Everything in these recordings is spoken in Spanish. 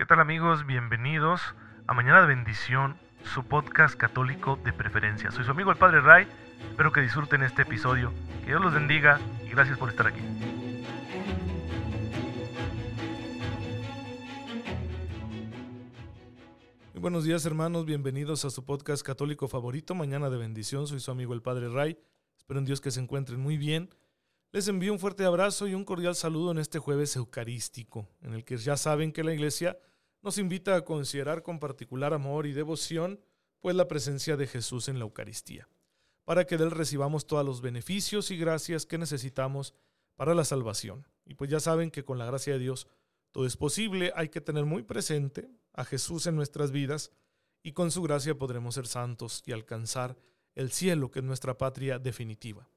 ¿Qué tal amigos? Bienvenidos a Mañana de Bendición, su podcast católico de preferencia. Soy su amigo el Padre Ray, espero que disfruten este episodio, que Dios los bendiga y gracias por estar aquí. Muy buenos días hermanos, bienvenidos a su podcast católico favorito, Mañana de Bendición. Soy su amigo el Padre Ray, espero en Dios que se encuentren muy bien. Les envío un fuerte abrazo y un cordial saludo en este jueves eucarístico, en el que ya saben que la iglesia nos invita a considerar con particular amor y devoción pues la presencia de Jesús en la Eucaristía, para que de él recibamos todos los beneficios y gracias que necesitamos para la salvación. Y pues ya saben que con la gracia de Dios todo es posible, hay que tener muy presente a Jesús en nuestras vidas y con su gracia podremos ser santos y alcanzar el cielo, que es nuestra patria definitiva.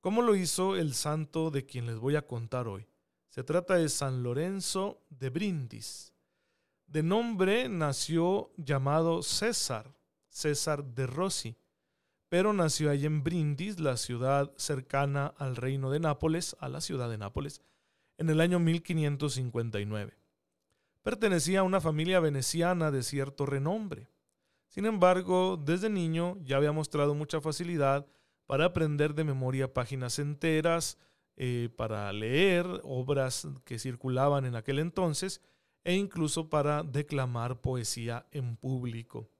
¿Cómo lo hizo el santo de quien les voy a contar hoy? Se trata de San Lorenzo de Brindis. De nombre nació llamado César, César de Rossi, pero nació allí en Brindis, la ciudad cercana al reino de Nápoles, a la ciudad de Nápoles, en el año 1559. Pertenecía a una familia veneciana de cierto renombre. Sin embargo, desde niño ya había mostrado mucha facilidad para aprender de memoria páginas enteras, eh, para leer obras que circulaban en aquel entonces e incluso para declamar poesía en público.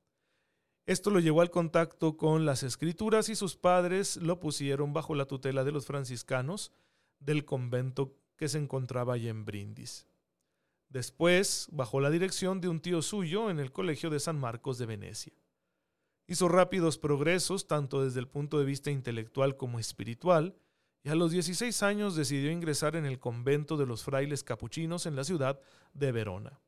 Esto lo llevó al contacto con las escrituras y sus padres lo pusieron bajo la tutela de los franciscanos del convento que se encontraba allí en Brindis. Después, bajo la dirección de un tío suyo en el Colegio de San Marcos de Venecia. Hizo rápidos progresos tanto desde el punto de vista intelectual como espiritual, y a los 16 años decidió ingresar en el convento de los frailes capuchinos en la ciudad de Verona.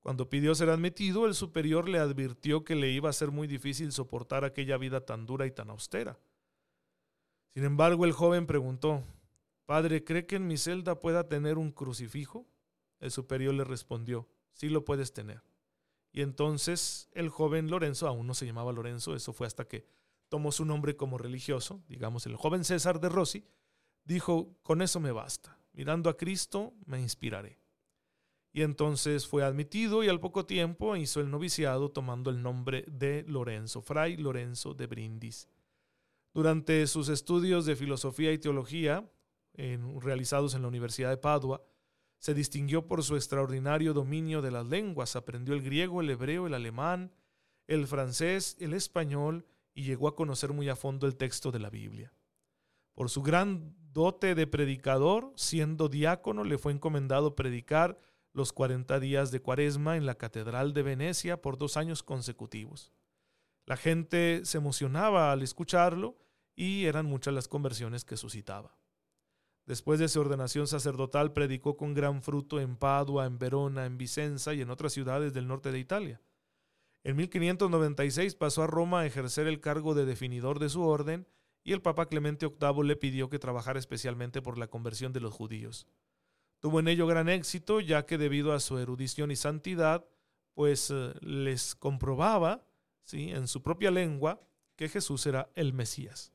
Cuando pidió ser admitido, el superior le advirtió que le iba a ser muy difícil soportar aquella vida tan dura y tan austera. Sin embargo, el joven preguntó, Padre, ¿cree que en mi celda pueda tener un crucifijo? El superior le respondió, sí lo puedes tener. Y entonces el joven Lorenzo, aún no se llamaba Lorenzo, eso fue hasta que tomó su nombre como religioso, digamos el joven César de Rossi, dijo, con eso me basta, mirando a Cristo me inspiraré. Y entonces fue admitido y al poco tiempo hizo el noviciado tomando el nombre de Lorenzo, Fray Lorenzo de Brindis. Durante sus estudios de filosofía y teología, realizados en la Universidad de Padua, se distinguió por su extraordinario dominio de las lenguas, aprendió el griego, el hebreo, el alemán, el francés, el español y llegó a conocer muy a fondo el texto de la Biblia. Por su gran dote de predicador, siendo diácono, le fue encomendado predicar los 40 días de cuaresma en la Catedral de Venecia por dos años consecutivos. La gente se emocionaba al escucharlo y eran muchas las conversiones que suscitaba. Después de su ordenación sacerdotal, predicó con gran fruto en Padua, en Verona, en Vicenza y en otras ciudades del norte de Italia. En 1596 pasó a Roma a ejercer el cargo de definidor de su orden y el Papa Clemente VIII le pidió que trabajara especialmente por la conversión de los judíos. Tuvo en ello gran éxito, ya que debido a su erudición y santidad, pues eh, les comprobaba ¿sí? en su propia lengua que Jesús era el Mesías.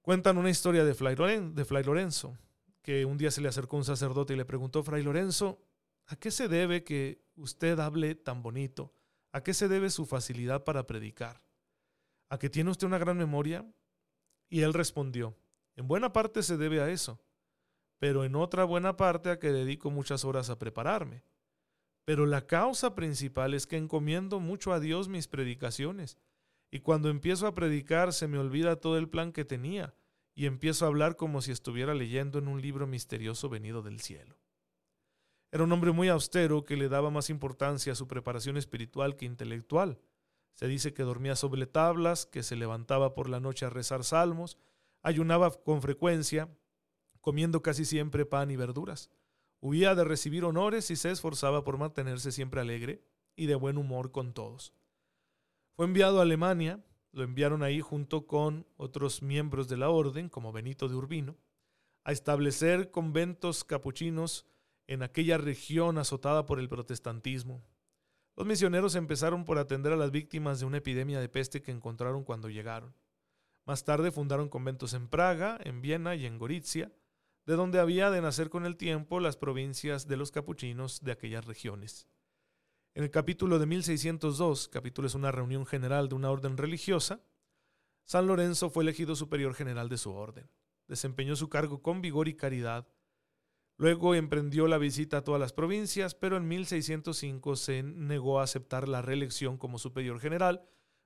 Cuentan una historia de Fray, de Fray Lorenzo, que un día se le acercó un sacerdote y le preguntó, Fray Lorenzo, ¿a qué se debe que usted hable tan bonito? ¿A qué se debe su facilidad para predicar? ¿A que tiene usted una gran memoria? Y él respondió, en buena parte se debe a eso, pero en otra buena parte a que dedico muchas horas a prepararme. Pero la causa principal es que encomiendo mucho a Dios mis predicaciones, y cuando empiezo a predicar se me olvida todo el plan que tenía, y empiezo a hablar como si estuviera leyendo en un libro misterioso venido del cielo. Era un hombre muy austero que le daba más importancia a su preparación espiritual que intelectual. Se dice que dormía sobre tablas, que se levantaba por la noche a rezar salmos, ayunaba con frecuencia, comiendo casi siempre pan y verduras. Huía de recibir honores y se esforzaba por mantenerse siempre alegre y de buen humor con todos. Fue enviado a Alemania, lo enviaron ahí junto con otros miembros de la orden, como Benito de Urbino, a establecer conventos capuchinos en aquella región azotada por el protestantismo. Los misioneros empezaron por atender a las víctimas de una epidemia de peste que encontraron cuando llegaron. Más tarde fundaron conventos en Praga, en Viena y en Gorizia, de donde había de nacer con el tiempo las provincias de los capuchinos de aquellas regiones. En el capítulo de 1602, capítulo es una reunión general de una orden religiosa, San Lorenzo fue elegido superior general de su orden. Desempeñó su cargo con vigor y caridad. Luego emprendió la visita a todas las provincias, pero en 1605 se negó a aceptar la reelección como superior general,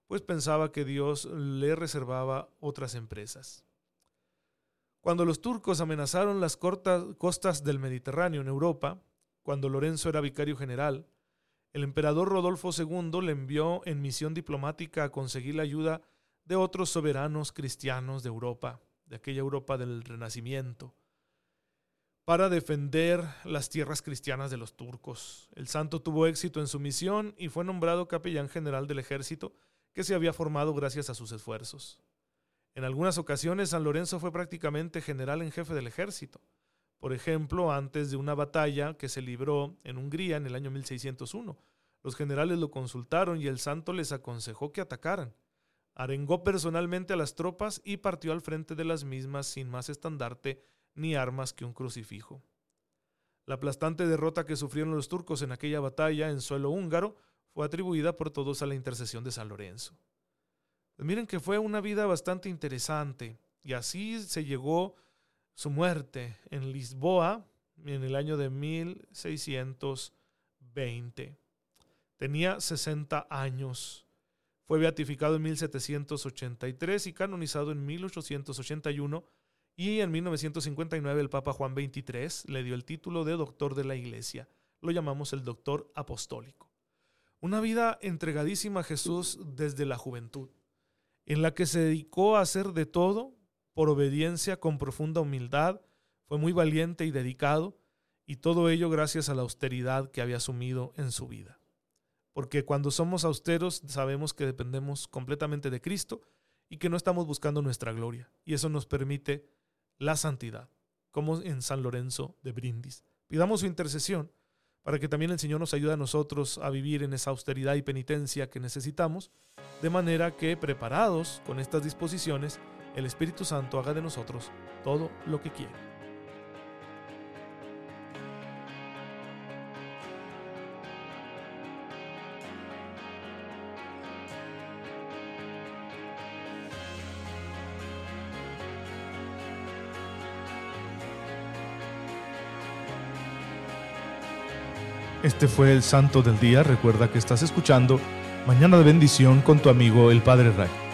pues pensaba que Dios le reservaba otras empresas. Cuando los turcos amenazaron las costas del Mediterráneo en Europa, cuando Lorenzo era vicario general, el emperador Rodolfo II le envió en misión diplomática a conseguir la ayuda de otros soberanos cristianos de Europa, de aquella Europa del Renacimiento, para defender las tierras cristianas de los turcos. El santo tuvo éxito en su misión y fue nombrado capellán general del ejército que se había formado gracias a sus esfuerzos. En algunas ocasiones San Lorenzo fue prácticamente general en jefe del ejército. Por ejemplo, antes de una batalla que se libró en Hungría en el año 1601, los generales lo consultaron y el santo les aconsejó que atacaran. Arengó personalmente a las tropas y partió al frente de las mismas sin más estandarte ni armas que un crucifijo. La aplastante derrota que sufrieron los turcos en aquella batalla en suelo húngaro fue atribuida por todos a la intercesión de San Lorenzo. Pues miren que fue una vida bastante interesante y así se llegó su muerte en Lisboa en el año de 1620. Tenía 60 años. Fue beatificado en 1783 y canonizado en 1881 y en 1959 el Papa Juan XXIII le dio el título de doctor de la Iglesia. Lo llamamos el doctor apostólico. Una vida entregadísima a Jesús desde la juventud en la que se dedicó a hacer de todo por obediencia con profunda humildad, fue muy valiente y dedicado, y todo ello gracias a la austeridad que había asumido en su vida. Porque cuando somos austeros sabemos que dependemos completamente de Cristo y que no estamos buscando nuestra gloria, y eso nos permite la santidad, como en San Lorenzo de Brindis. Pidamos su intercesión para que también el Señor nos ayude a nosotros a vivir en esa austeridad y penitencia que necesitamos, de manera que preparados con estas disposiciones, el Espíritu Santo haga de nosotros todo lo que quiere. Este fue el Santo del Día. Recuerda que estás escuchando Mañana de Bendición con tu amigo el Padre Ray.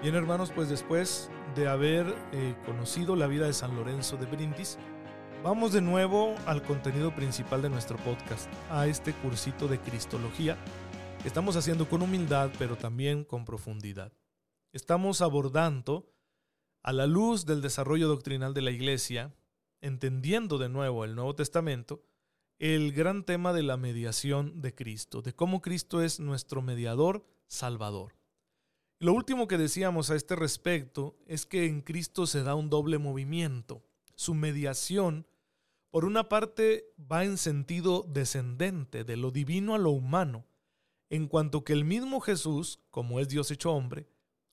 Bien hermanos, pues después de haber eh, conocido la vida de San Lorenzo de Brindis, vamos de nuevo al contenido principal de nuestro podcast, a este cursito de Cristología que estamos haciendo con humildad, pero también con profundidad. Estamos abordando, a la luz del desarrollo doctrinal de la Iglesia, entendiendo de nuevo el Nuevo Testamento, el gran tema de la mediación de Cristo, de cómo Cristo es nuestro mediador salvador. Lo último que decíamos a este respecto es que en Cristo se da un doble movimiento. Su mediación, por una parte, va en sentido descendente, de lo divino a lo humano, en cuanto que el mismo Jesús, como es Dios hecho hombre,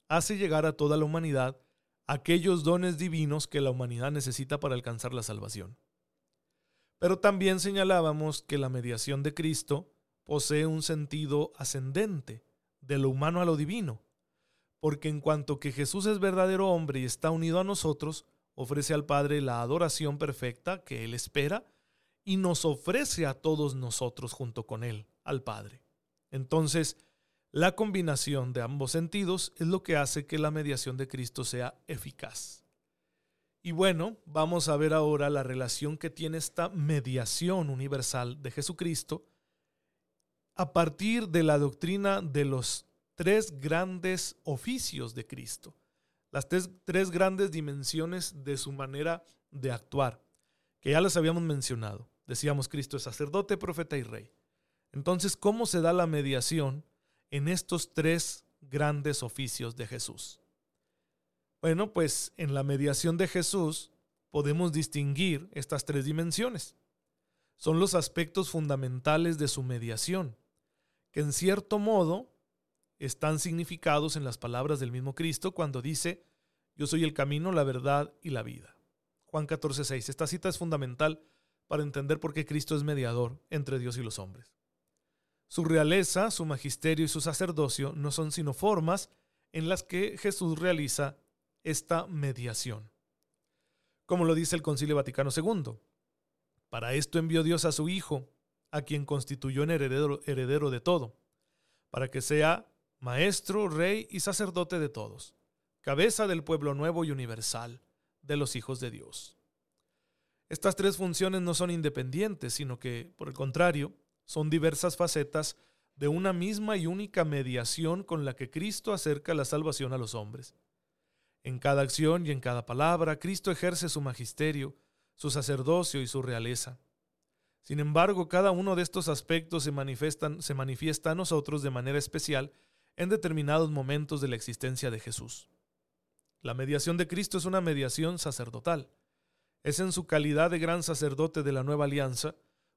hace llegar a toda la humanidad aquellos dones divinos que la humanidad necesita para alcanzar la salvación. Pero también señalábamos que la mediación de Cristo posee un sentido ascendente, de lo humano a lo divino, porque en cuanto que Jesús es verdadero hombre y está unido a nosotros, ofrece al Padre la adoración perfecta que Él espera y nos ofrece a todos nosotros junto con Él, al Padre. Entonces, la combinación de ambos sentidos es lo que hace que la mediación de Cristo sea eficaz. Y bueno, vamos a ver ahora la relación que tiene esta mediación universal de Jesucristo a partir de la doctrina de los tres grandes oficios de Cristo, las tres, grandes dimensiones de su manera de actuar, que ya las habíamos mencionado. Decíamos, Cristo es sacerdote, profeta y rey. Entonces, ¿cómo se da la mediación en estos tres grandes oficios de Jesús? Bueno, pues en la mediación de Jesús podemos distinguir estas tres dimensiones. Son los aspectos fundamentales de su mediación, que en cierto modo están significados en las palabras del mismo Cristo cuando dice, yo soy el camino, la verdad y la vida. Juan 14:6. Esta cita es fundamental para entender por qué Cristo es mediador entre Dios y los hombres. Su realeza, su magisterio y su sacerdocio no son sino formas en las que Jesús realiza esta mediación. Como lo dice el Concilio Vaticano II, para esto envió Dios a su Hijo, a quien constituyó en heredero, heredero de todo, para que sea maestro, rey y sacerdote de todos, cabeza del pueblo nuevo y universal, de los hijos de Dios. Estas tres funciones no son independientes, sino que, por el contrario, son diversas facetas de una misma y única mediación con la que Cristo acerca la salvación a los hombres. En cada acción y en cada palabra, Cristo ejerce su magisterio, su sacerdocio y su realeza. Sin embargo, cada uno de estos aspectos se, se manifiesta a nosotros de manera especial en determinados momentos de la existencia de Jesús. La mediación de Cristo es una mediación sacerdotal. Es en su calidad de gran sacerdote de la nueva alianza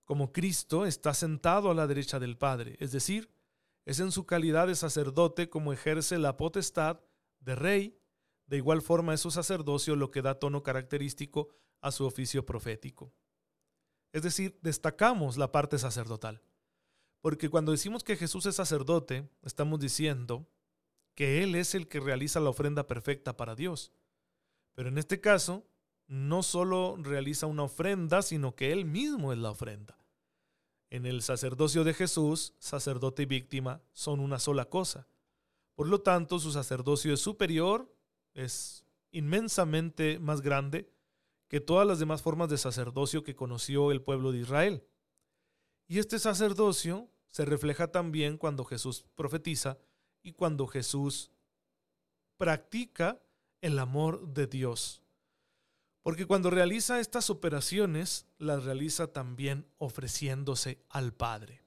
como Cristo está sentado a la derecha del Padre, es decir, es en su calidad de sacerdote como ejerce la potestad de rey, de igual forma es su sacerdocio lo que da tono característico a su oficio profético. Es decir, destacamos la parte sacerdotal, porque cuando decimos que Jesús es sacerdote, estamos diciendo que Él es el que realiza la ofrenda perfecta para Dios. Pero en este caso, no solo realiza una ofrenda, sino que Él mismo es la ofrenda. En el sacerdocio de Jesús, sacerdote y víctima son una sola cosa. Por lo tanto, su sacerdocio es superior, es inmensamente más grande que todas las demás formas de sacerdocio que conoció el pueblo de Israel. Y este sacerdocio se refleja también cuando Jesús profetiza y cuando Jesús practica el amor de Dios. Porque cuando realiza estas operaciones, las realiza también ofreciéndose al Padre.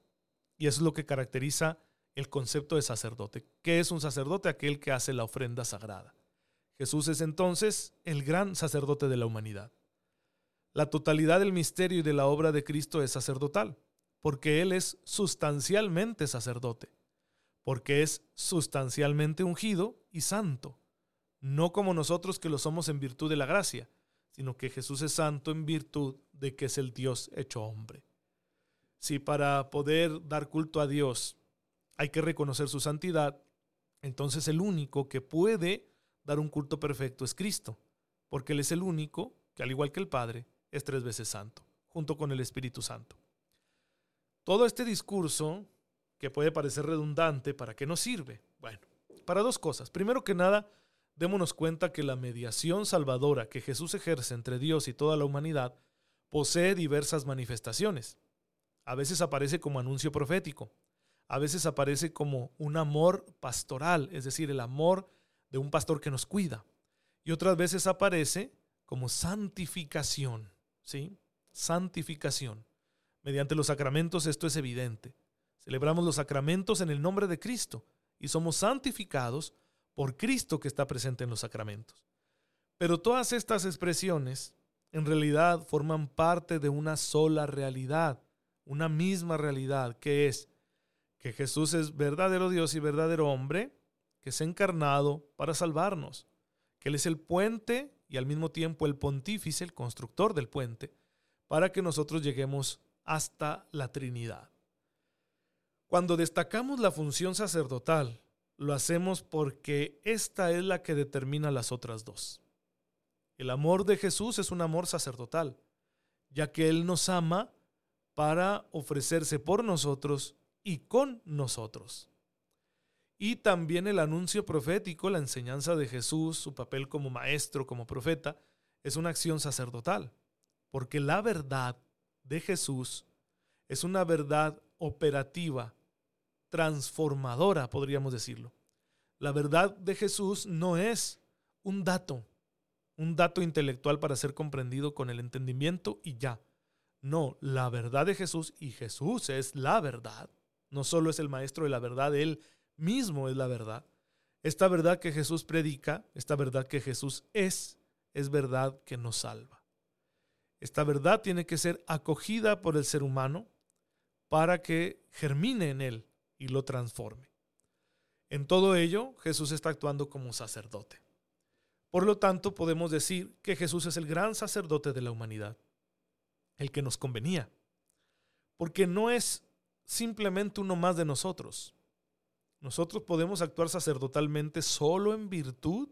Y es lo que caracteriza el concepto de sacerdote. ¿Qué es un sacerdote? Aquel que hace la ofrenda sagrada. Jesús es entonces el gran sacerdote de la humanidad. La totalidad del misterio y de la obra de Cristo es sacerdotal, porque Él es sustancialmente sacerdote, porque es sustancialmente ungido y santo, no como nosotros que lo somos en virtud de la gracia sino que Jesús es santo en virtud de que es el Dios hecho hombre. Si para poder dar culto a Dios hay que reconocer su santidad, entonces el único que puede dar un culto perfecto es Cristo, porque Él es el único que, al igual que el Padre, es tres veces santo, junto con el Espíritu Santo. Todo este discurso, que puede parecer redundante, ¿para qué nos sirve? Bueno, para dos cosas. Primero que nada, démonos cuenta que la mediación salvadora que Jesús ejerce entre Dios y toda la humanidad posee diversas manifestaciones. A veces aparece como anuncio profético, a veces aparece como un amor pastoral, es decir, el amor de un pastor que nos cuida. Y otras veces aparece como santificación, ¿sí? Santificación. Mediante los sacramentos esto es evidente. Celebramos los sacramentos en el nombre de Cristo y somos santificados por Cristo que está presente en los sacramentos. Pero todas estas expresiones en realidad forman parte de una sola realidad, una misma realidad, que es que Jesús es verdadero Dios y verdadero hombre, que se ha encarnado para salvarnos, que Él es el puente y al mismo tiempo el pontífice, el constructor del puente, para que nosotros lleguemos hasta la Trinidad. Cuando destacamos la función sacerdotal lo hacemos porque esta es la que determina las otras dos. El amor de Jesús es un amor sacerdotal, ya que Él nos ama para ofrecerse por nosotros y con nosotros. Y también el anuncio profético, la enseñanza de Jesús, su papel como maestro, como profeta, es una acción sacerdotal, porque la verdad de Jesús es una verdad operativa, transformadora, podríamos decirlo. La verdad de Jesús no es un dato, un dato intelectual para ser comprendido con el entendimiento y ya. No, la verdad de Jesús y Jesús es la verdad. No solo es el maestro de la verdad, Él mismo es la verdad. Esta verdad que Jesús predica, esta verdad que Jesús es, es verdad que nos salva. Esta verdad tiene que ser acogida por el ser humano para que germine en él y lo transforme. En todo ello, Jesús está actuando como sacerdote. Por lo tanto, podemos decir que Jesús es el gran sacerdote de la humanidad, el que nos convenía, porque no es simplemente uno más de nosotros. Nosotros podemos actuar sacerdotalmente solo en virtud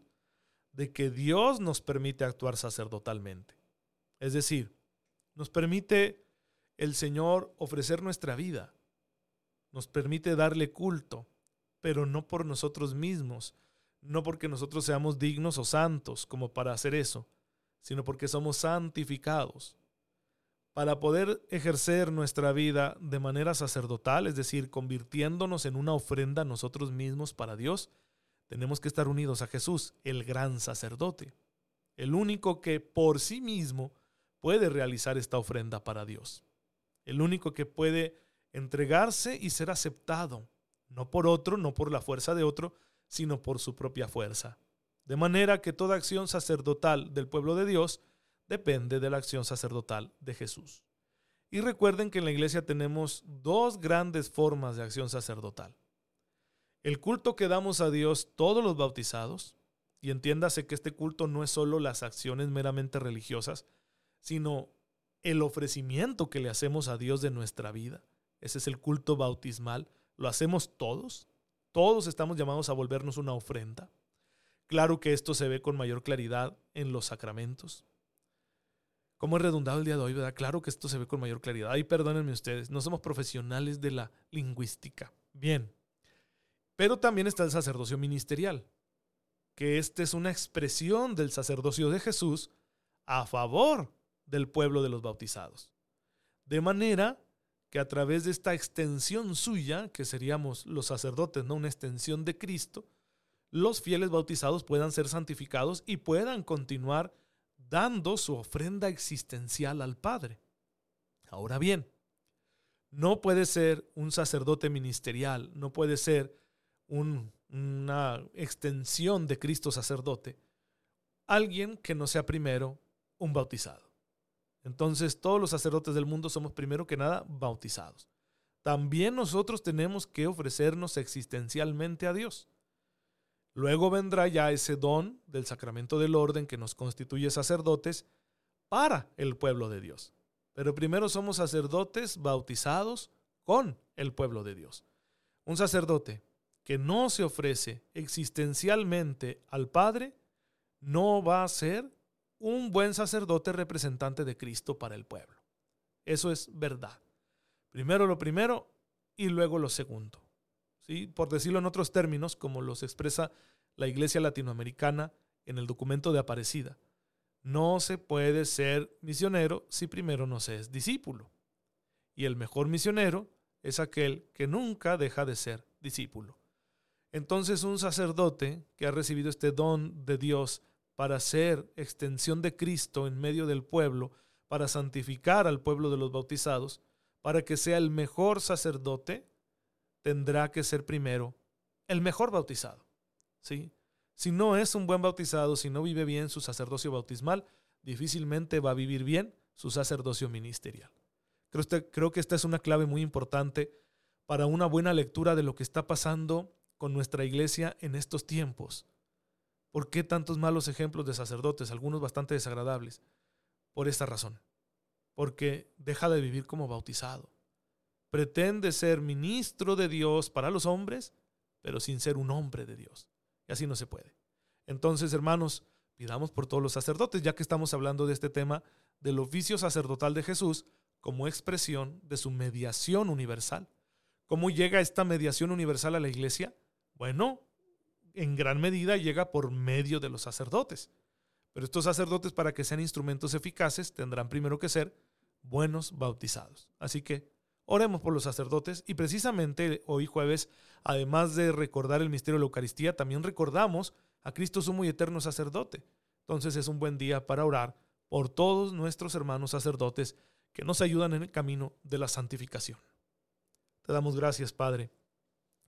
de que Dios nos permite actuar sacerdotalmente. Es decir, nos permite el Señor ofrecer nuestra vida, nos permite darle culto, pero no por nosotros mismos, no porque nosotros seamos dignos o santos como para hacer eso, sino porque somos santificados. Para poder ejercer nuestra vida de manera sacerdotal, es decir, convirtiéndonos en una ofrenda nosotros mismos para Dios, tenemos que estar unidos a Jesús, el gran sacerdote, el único que por sí mismo puede realizar esta ofrenda para Dios el único que puede entregarse y ser aceptado, no por otro, no por la fuerza de otro, sino por su propia fuerza. De manera que toda acción sacerdotal del pueblo de Dios depende de la acción sacerdotal de Jesús. Y recuerden que en la iglesia tenemos dos grandes formas de acción sacerdotal. El culto que damos a Dios todos los bautizados, y entiéndase que este culto no es solo las acciones meramente religiosas, sino el ofrecimiento que le hacemos a Dios de nuestra vida. Ese es el culto bautismal. Lo hacemos todos. Todos estamos llamados a volvernos una ofrenda. Claro que esto se ve con mayor claridad en los sacramentos. Como he redundado el día de hoy, ¿verdad? Claro que esto se ve con mayor claridad. Ay, perdónenme ustedes, no somos profesionales de la lingüística. Bien. Pero también está el sacerdocio ministerial, que esta es una expresión del sacerdocio de Jesús a favor del pueblo de los bautizados. De manera que a través de esta extensión suya, que seríamos los sacerdotes, no una extensión de Cristo, los fieles bautizados puedan ser santificados y puedan continuar dando su ofrenda existencial al Padre. Ahora bien, no puede ser un sacerdote ministerial, no puede ser una extensión de Cristo sacerdote, alguien que no sea primero un bautizado. Entonces todos los sacerdotes del mundo somos primero que nada bautizados. También nosotros tenemos que ofrecernos existencialmente a Dios. Luego vendrá ya ese don del sacramento del orden que nos constituye sacerdotes para el pueblo de Dios. Pero primero somos sacerdotes bautizados con el pueblo de Dios. Un sacerdote que no se ofrece existencialmente al Padre no va a ser un buen sacerdote representante de Cristo para el pueblo. Eso es verdad. Primero lo primero y luego lo segundo. ¿Sí? Por decirlo en otros términos, como los expresa la Iglesia Latinoamericana en el documento de Aparecida. No se puede ser misionero si primero no se es discípulo. Y el mejor misionero es aquel que nunca deja de ser discípulo. Entonces un sacerdote que ha recibido este don de Dios para ser extensión de Cristo en medio del pueblo, para santificar al pueblo de los bautizados, para que sea el mejor sacerdote, tendrá que ser primero el mejor bautizado. ¿sí? Si no es un buen bautizado, si no vive bien su sacerdocio bautismal, difícilmente va a vivir bien su sacerdocio ministerial. Creo, este, creo que esta es una clave muy importante para una buena lectura de lo que está pasando con nuestra iglesia en estos tiempos. ¿Por qué tantos malos ejemplos de sacerdotes, algunos bastante desagradables? Por esta razón. Porque deja de vivir como bautizado. Pretende ser ministro de Dios para los hombres, pero sin ser un hombre de Dios. Y así no se puede. Entonces, hermanos, pidamos por todos los sacerdotes, ya que estamos hablando de este tema del oficio sacerdotal de Jesús como expresión de su mediación universal. ¿Cómo llega esta mediación universal a la iglesia? Bueno, en gran medida llega por medio de los sacerdotes. Pero estos sacerdotes, para que sean instrumentos eficaces, tendrán primero que ser buenos bautizados. Así que oremos por los sacerdotes y precisamente hoy jueves, además de recordar el misterio de la Eucaristía, también recordamos a Cristo sumo y eterno sacerdote. Entonces es un buen día para orar por todos nuestros hermanos sacerdotes que nos ayudan en el camino de la santificación. Te damos gracias, Padre,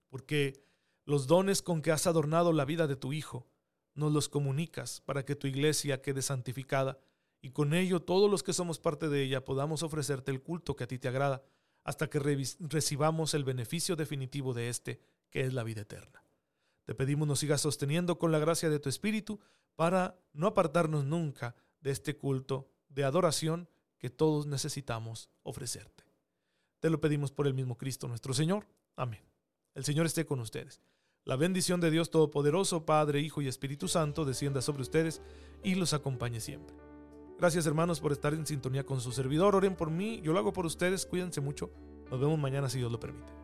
porque los dones con que has adornado la vida de tu Hijo, nos los comunicas para que tu iglesia quede santificada y con ello todos los que somos parte de ella podamos ofrecerte el culto que a ti te agrada hasta que recibamos el beneficio definitivo de éste, que es la vida eterna. Te pedimos nos sigas sosteniendo con la gracia de tu Espíritu para no apartarnos nunca de este culto de adoración que todos necesitamos ofrecerte. Te lo pedimos por el mismo Cristo nuestro Señor. Amén. El Señor esté con ustedes. La bendición de Dios Todopoderoso, Padre, Hijo y Espíritu Santo, descienda sobre ustedes y los acompañe siempre. Gracias hermanos por estar en sintonía con su servidor. Oren por mí, yo lo hago por ustedes. Cuídense mucho. Nos vemos mañana si Dios lo permite.